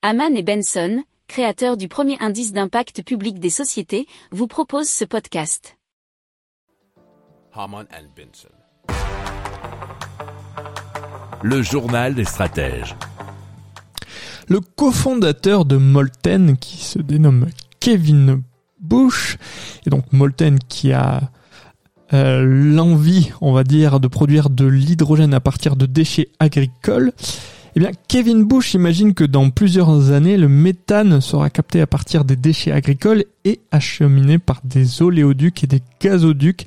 Haman et Benson, créateurs du premier indice d'impact public des sociétés, vous proposent ce podcast. Haman and Benson. Le journal des stratèges. Le cofondateur de Molten, qui se dénomme Kevin Bush, et donc Molten qui a euh, l'envie, on va dire, de produire de l'hydrogène à partir de déchets agricoles, eh bien, Kevin Bush imagine que dans plusieurs années, le méthane sera capté à partir des déchets agricoles et acheminé par des oléoducs et des gazoducs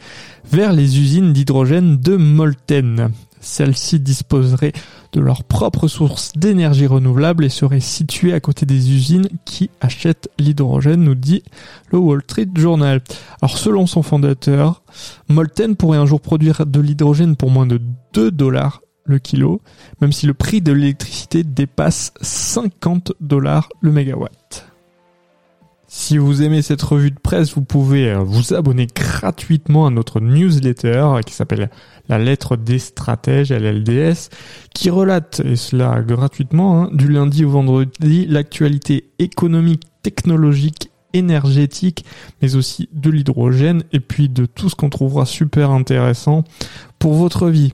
vers les usines d'hydrogène de Molten. Celles-ci disposeraient de leur propre source d'énergie renouvelable et seraient situées à côté des usines qui achètent l'hydrogène, nous dit le Wall Street Journal. Alors selon son fondateur, Molten pourrait un jour produire de l'hydrogène pour moins de 2 dollars le kilo, même si le prix de l'électricité dépasse 50 dollars le mégawatt. Si vous aimez cette revue de presse, vous pouvez euh, vous abonner gratuitement à notre newsletter qui s'appelle La lettre des stratèges, LLDS, qui relate, et cela gratuitement, hein, du lundi au vendredi, l'actualité économique, technologique, énergétique, mais aussi de l'hydrogène, et puis de tout ce qu'on trouvera super intéressant pour votre vie.